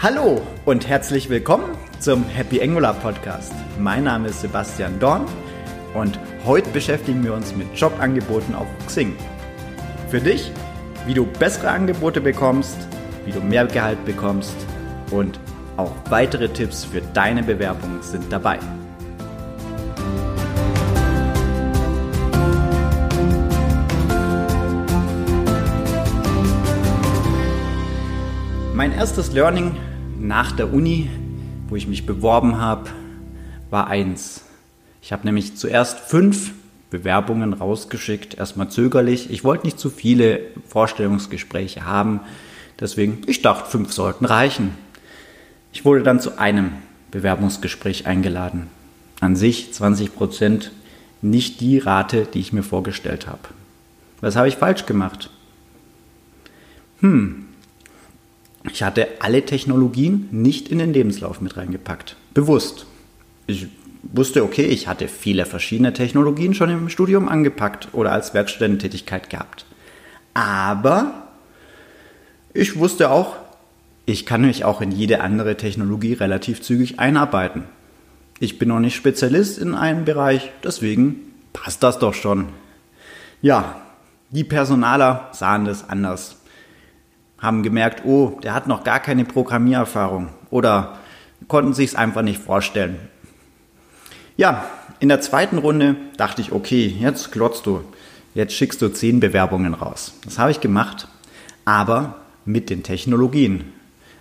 Hallo und herzlich willkommen zum Happy Angular Podcast. Mein Name ist Sebastian Dorn und heute beschäftigen wir uns mit Jobangeboten auf Xing. Für dich, wie du bessere Angebote bekommst, wie du mehr Gehalt bekommst und auch weitere Tipps für deine Bewerbung sind dabei. Mein erstes Learning nach der Uni, wo ich mich beworben habe, war eins. Ich habe nämlich zuerst fünf Bewerbungen rausgeschickt, erstmal zögerlich. Ich wollte nicht zu viele Vorstellungsgespräche haben, deswegen, ich dachte, fünf sollten reichen. Ich wurde dann zu einem Bewerbungsgespräch eingeladen. An sich 20 Prozent, nicht die Rate, die ich mir vorgestellt habe. Was habe ich falsch gemacht? Hm, ich hatte alle Technologien nicht in den Lebenslauf mit reingepackt. Bewusst. Ich wusste, okay, ich hatte viele verschiedene Technologien schon im Studium angepackt oder als Werkstudententätigkeit gehabt. Aber ich wusste auch, ich kann mich auch in jede andere Technologie relativ zügig einarbeiten. Ich bin noch nicht Spezialist in einem Bereich, deswegen passt das doch schon. Ja, die Personaler sahen das anders haben gemerkt, oh, der hat noch gar keine Programmiererfahrung oder konnten sich es einfach nicht vorstellen. Ja, in der zweiten Runde dachte ich, okay, jetzt klotzt du, jetzt schickst du zehn Bewerbungen raus. Das habe ich gemacht, aber mit den Technologien.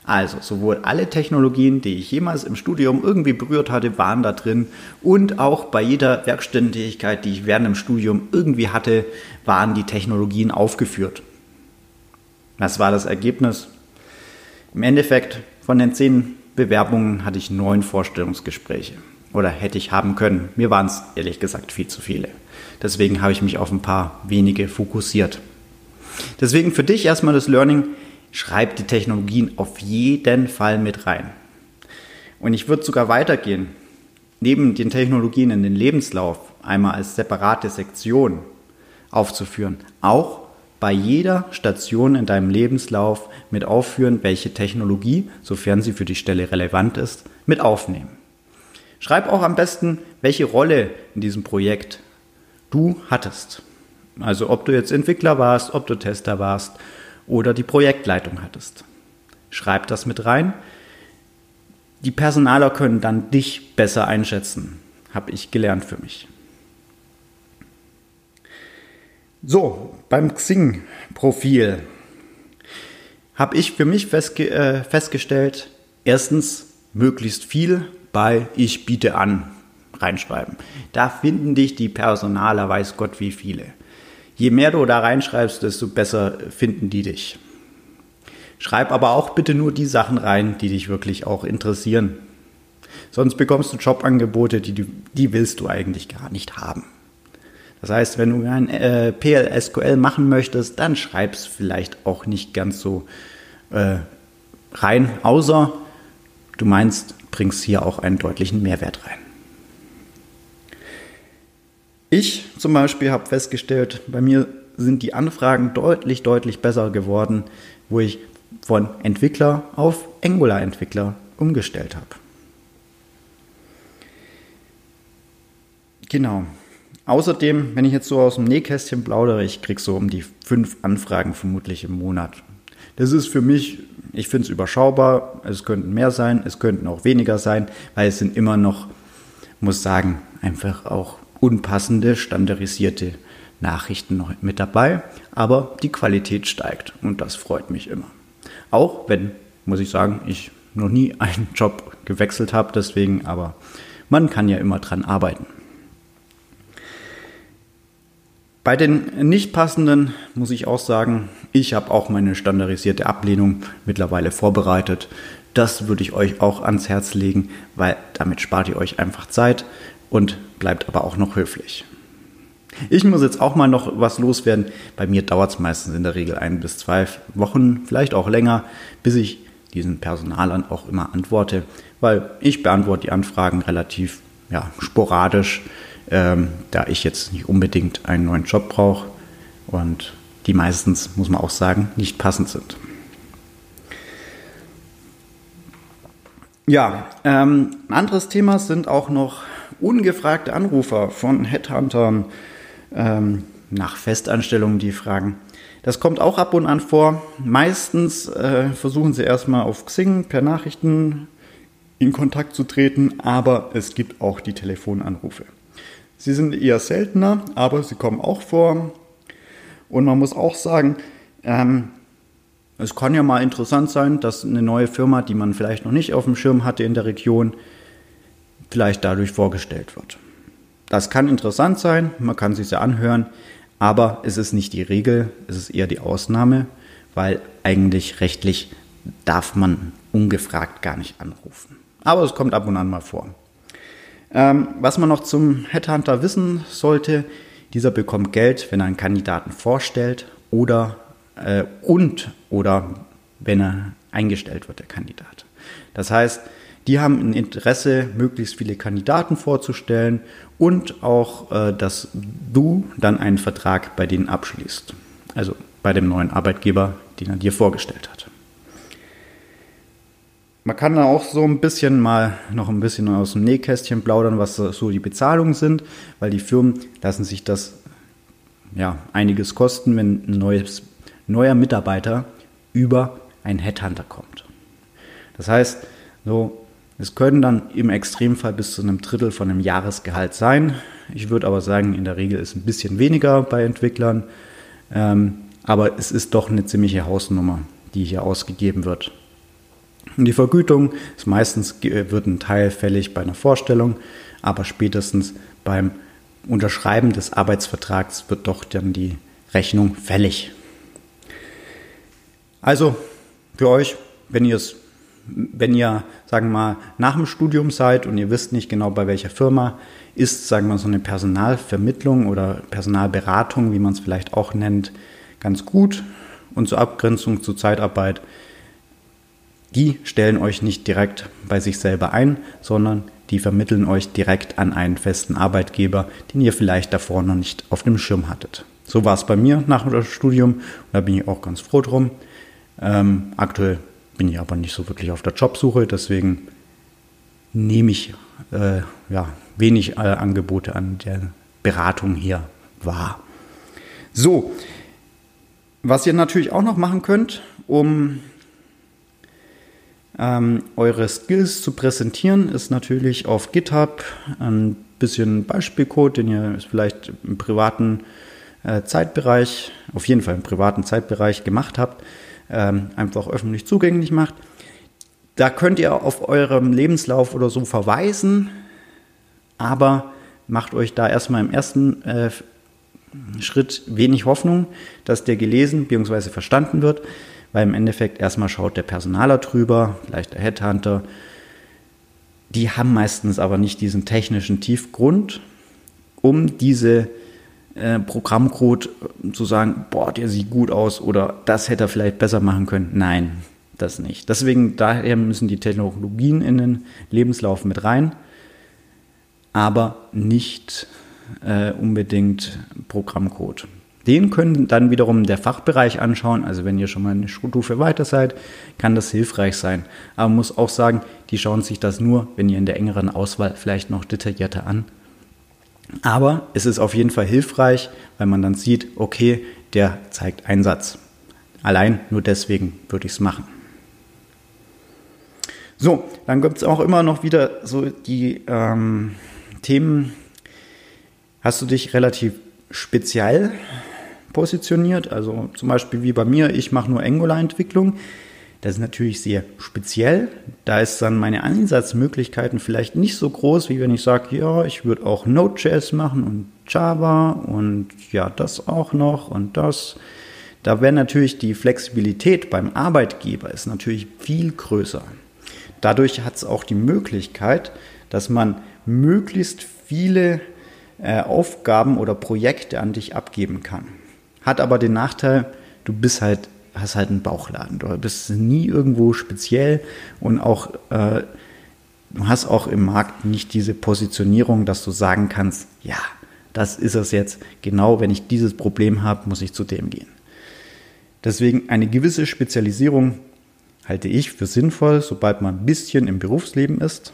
Also sowohl alle Technologien, die ich jemals im Studium irgendwie berührt hatte, waren da drin und auch bei jeder Werkstättentätigkeit, die ich während dem Studium irgendwie hatte, waren die Technologien aufgeführt. Was war das Ergebnis? Im Endeffekt von den zehn Bewerbungen hatte ich neun Vorstellungsgespräche. Oder hätte ich haben können. Mir waren es ehrlich gesagt viel zu viele. Deswegen habe ich mich auf ein paar wenige fokussiert. Deswegen für dich erstmal das Learning, schreib die Technologien auf jeden Fall mit rein. Und ich würde sogar weitergehen. Neben den Technologien in den Lebenslauf einmal als separate Sektion aufzuführen, auch bei jeder Station in deinem Lebenslauf mit aufführen, welche Technologie, sofern sie für die Stelle relevant ist, mit aufnehmen. Schreib auch am besten, welche Rolle in diesem Projekt du hattest. Also ob du jetzt Entwickler warst, ob du Tester warst oder die Projektleitung hattest. Schreib das mit rein. Die Personaler können dann dich besser einschätzen, habe ich gelernt für mich. So, beim Xing-Profil habe ich für mich festge äh, festgestellt, erstens möglichst viel bei Ich biete an reinschreiben. Da finden dich die Personaler, weiß Gott wie viele. Je mehr du da reinschreibst, desto besser finden die dich. Schreib aber auch bitte nur die Sachen rein, die dich wirklich auch interessieren. Sonst bekommst du Jobangebote, die, die willst du eigentlich gar nicht haben. Das heißt, wenn du ein äh, PLSQL machen möchtest, dann schreib es vielleicht auch nicht ganz so äh, rein, außer du meinst, bringst hier auch einen deutlichen Mehrwert rein. Ich zum Beispiel habe festgestellt, bei mir sind die Anfragen deutlich, deutlich besser geworden, wo ich von Entwickler auf Angular-Entwickler umgestellt habe. Genau. Außerdem, wenn ich jetzt so aus dem Nähkästchen plaudere, ich kriege so um die fünf Anfragen vermutlich im Monat. Das ist für mich, ich finde es überschaubar. Es könnten mehr sein, es könnten auch weniger sein, weil es sind immer noch, muss sagen, einfach auch unpassende, standardisierte Nachrichten noch mit dabei. Aber die Qualität steigt und das freut mich immer. Auch wenn, muss ich sagen, ich noch nie einen Job gewechselt habe, deswegen, aber man kann ja immer dran arbeiten. Bei den nicht passenden muss ich auch sagen, ich habe auch meine standardisierte Ablehnung mittlerweile vorbereitet. Das würde ich euch auch ans Herz legen, weil damit spart ihr euch einfach Zeit und bleibt aber auch noch höflich. Ich muss jetzt auch mal noch was loswerden. Bei mir dauert es meistens in der Regel ein bis zwei Wochen, vielleicht auch länger, bis ich diesen Personalern auch immer antworte, weil ich beantworte die Anfragen relativ ja, sporadisch ähm, da ich jetzt nicht unbedingt einen neuen Job brauche und die meistens, muss man auch sagen, nicht passend sind. Ja, ähm, ein anderes Thema sind auch noch ungefragte Anrufer von Headhuntern ähm, nach Festanstellungen, die fragen. Das kommt auch ab und an vor. Meistens äh, versuchen sie erstmal auf Xing per Nachrichten in Kontakt zu treten, aber es gibt auch die Telefonanrufe. Sie sind eher seltener, aber sie kommen auch vor. Und man muss auch sagen, ähm, es kann ja mal interessant sein, dass eine neue Firma, die man vielleicht noch nicht auf dem Schirm hatte in der Region, vielleicht dadurch vorgestellt wird. Das kann interessant sein, man kann sich ja anhören, aber es ist nicht die Regel, es ist eher die Ausnahme, weil eigentlich rechtlich darf man ungefragt gar nicht anrufen. Aber es kommt ab und an mal vor. Ähm, was man noch zum Headhunter wissen sollte, dieser bekommt Geld, wenn er einen Kandidaten vorstellt oder äh, und oder wenn er eingestellt wird, der Kandidat. Das heißt, die haben ein Interesse, möglichst viele Kandidaten vorzustellen und auch, äh, dass du dann einen Vertrag bei denen abschließt. Also bei dem neuen Arbeitgeber, den er dir vorgestellt hat. Man kann da auch so ein bisschen mal noch ein bisschen aus dem Nähkästchen plaudern, was so die Bezahlungen sind, weil die Firmen lassen sich das ja einiges kosten, wenn ein neues, neuer Mitarbeiter über einen Headhunter kommt. Das heißt, so es können dann im Extremfall bis zu einem Drittel von einem Jahresgehalt sein. Ich würde aber sagen, in der Regel ist ein bisschen weniger bei Entwicklern. Ähm, aber es ist doch eine ziemliche Hausnummer, die hier ausgegeben wird. Und die Vergütung ist meistens, wird ein Teil fällig bei einer Vorstellung, aber spätestens beim Unterschreiben des Arbeitsvertrags wird doch dann die Rechnung fällig. Also für euch, wenn ihr es wenn ihr, sagen wir mal, nach dem Studium seid und ihr wisst nicht genau bei welcher Firma, ist, sagen wir mal, so eine Personalvermittlung oder Personalberatung, wie man es vielleicht auch nennt, ganz gut. Und zur Abgrenzung zur Zeitarbeit, die stellen euch nicht direkt bei sich selber ein, sondern die vermitteln euch direkt an einen festen Arbeitgeber, den ihr vielleicht davor noch nicht auf dem Schirm hattet. So war es bei mir nach dem Studium und da bin ich auch ganz froh drum. Ähm, aktuell bin ich aber nicht so wirklich auf der Jobsuche, deswegen nehme ich äh, ja, wenig äh, Angebote an der Beratung hier wahr. So, was ihr natürlich auch noch machen könnt, um ähm, eure Skills zu präsentieren, ist natürlich auf GitHub ein bisschen Beispielcode, den ihr vielleicht im privaten äh, Zeitbereich, auf jeden Fall im privaten Zeitbereich gemacht habt ähm, einfach öffentlich zugänglich macht. Da könnt ihr auf eurem Lebenslauf oder so verweisen, aber macht euch da erstmal im ersten äh, Schritt wenig Hoffnung, dass der gelesen bzw. verstanden wird, weil im Endeffekt erstmal schaut der Personaler drüber, vielleicht der Headhunter. Die haben meistens aber nicht diesen technischen Tiefgrund, um diese äh, Programmcode zu sagen, boah, der sieht gut aus oder das hätte er vielleicht besser machen können. Nein, das nicht. Deswegen, daher müssen die Technologien in den Lebenslauf mit rein, aber nicht äh, unbedingt Programmcode. Den können dann wiederum der Fachbereich anschauen. Also wenn ihr schon mal eine Stufe weiter seid, kann das hilfreich sein. Aber man muss auch sagen, die schauen sich das nur, wenn ihr in der engeren Auswahl vielleicht noch detaillierter an aber es ist auf jeden Fall hilfreich, weil man dann sieht, okay, der zeigt Einsatz. Allein nur deswegen würde ich es machen. So, dann gibt es auch immer noch wieder so die ähm, Themen, hast du dich relativ speziell positioniert, also zum Beispiel wie bei mir, ich mache nur Angular-Entwicklung. Das ist natürlich sehr speziell. Da ist dann meine Einsatzmöglichkeiten vielleicht nicht so groß, wie wenn ich sage, ja, ich würde auch Node.js machen und Java und ja, das auch noch und das. Da wäre natürlich die Flexibilität beim Arbeitgeber ist natürlich viel größer. Dadurch hat es auch die Möglichkeit, dass man möglichst viele äh, Aufgaben oder Projekte an dich abgeben kann. Hat aber den Nachteil, du bist halt hast halt einen Bauchladen. Du bist nie irgendwo speziell und auch äh, du hast auch im Markt nicht diese Positionierung, dass du sagen kannst, ja, das ist es jetzt. Genau, wenn ich dieses Problem habe, muss ich zu dem gehen. Deswegen eine gewisse Spezialisierung halte ich für sinnvoll, sobald man ein bisschen im Berufsleben ist.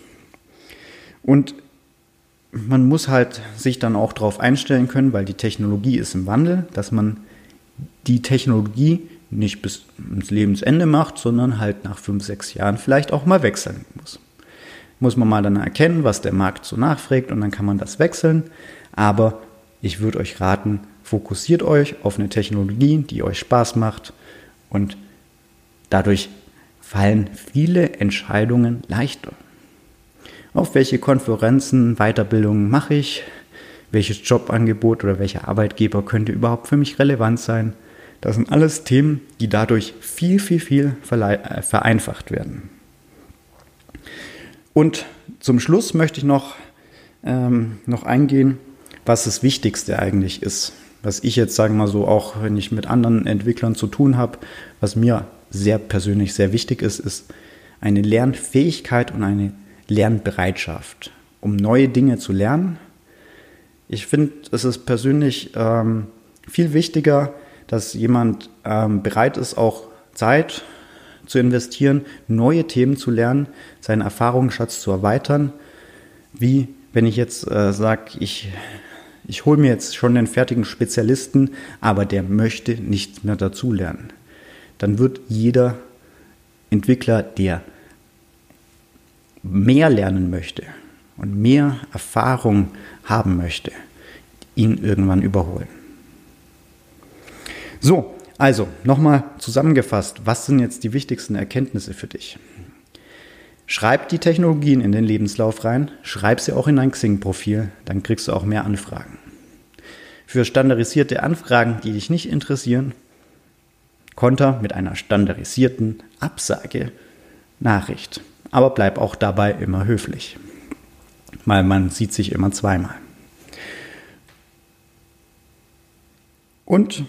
Und man muss halt sich dann auch darauf einstellen können, weil die Technologie ist im Wandel, dass man die Technologie nicht bis ins Lebensende macht, sondern halt nach fünf, sechs Jahren vielleicht auch mal wechseln muss. Muss man mal dann erkennen, was der Markt so nachfragt und dann kann man das wechseln. Aber ich würde euch raten, fokussiert euch auf eine Technologie, die euch Spaß macht und dadurch fallen viele Entscheidungen leichter. Auf welche Konferenzen, Weiterbildungen mache ich? Welches Jobangebot oder welcher Arbeitgeber könnte überhaupt für mich relevant sein? Das sind alles Themen, die dadurch viel, viel, viel äh, vereinfacht werden. Und zum Schluss möchte ich noch, ähm, noch eingehen, was das Wichtigste eigentlich ist. Was ich jetzt, sagen wir mal so, auch wenn ich mit anderen Entwicklern zu tun habe, was mir sehr persönlich sehr wichtig ist, ist eine Lernfähigkeit und eine Lernbereitschaft, um neue Dinge zu lernen. Ich finde, es ist persönlich ähm, viel wichtiger, dass jemand ähm, bereit ist, auch Zeit zu investieren, neue Themen zu lernen, seinen Erfahrungsschatz zu erweitern, wie wenn ich jetzt äh, sage, ich, ich hole mir jetzt schon den fertigen Spezialisten, aber der möchte nichts mehr dazulernen. Dann wird jeder Entwickler, der mehr lernen möchte und mehr Erfahrung haben möchte, ihn irgendwann überholen. So, also nochmal zusammengefasst, was sind jetzt die wichtigsten Erkenntnisse für dich? Schreib die Technologien in den Lebenslauf rein, schreib sie auch in dein Xing-Profil, dann kriegst du auch mehr Anfragen. Für standardisierte Anfragen, die dich nicht interessieren, konter mit einer standardisierten Absage Nachricht. Aber bleib auch dabei immer höflich, weil man sieht sich immer zweimal. Und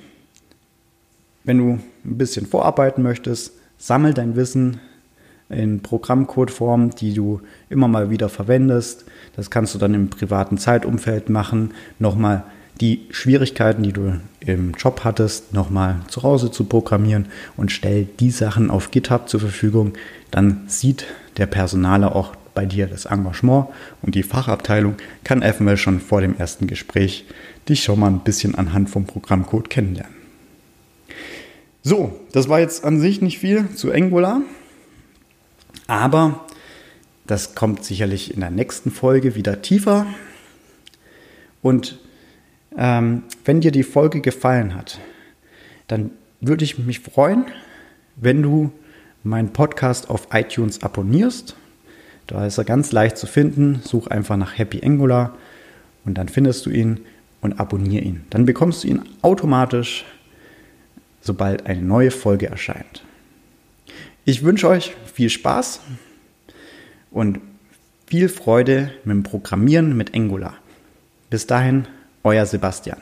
wenn du ein bisschen vorarbeiten möchtest, sammel dein Wissen in Programmcodeform, die du immer mal wieder verwendest. Das kannst du dann im privaten Zeitumfeld machen. Nochmal die Schwierigkeiten, die du im Job hattest, nochmal zu Hause zu programmieren und stell die Sachen auf GitHub zur Verfügung. Dann sieht der Personaler auch bei dir das Engagement und die Fachabteilung kann eventuell schon vor dem ersten Gespräch dich schon mal ein bisschen anhand vom Programmcode kennenlernen. So, das war jetzt an sich nicht viel zu Angular, aber das kommt sicherlich in der nächsten Folge wieder tiefer. Und ähm, wenn dir die Folge gefallen hat, dann würde ich mich freuen, wenn du meinen Podcast auf iTunes abonnierst. Da ist er ganz leicht zu finden. Such einfach nach Happy Angular und dann findest du ihn und abonniere ihn. Dann bekommst du ihn automatisch sobald eine neue Folge erscheint. Ich wünsche euch viel Spaß und viel Freude mit dem Programmieren mit Angular. Bis dahin, euer Sebastian.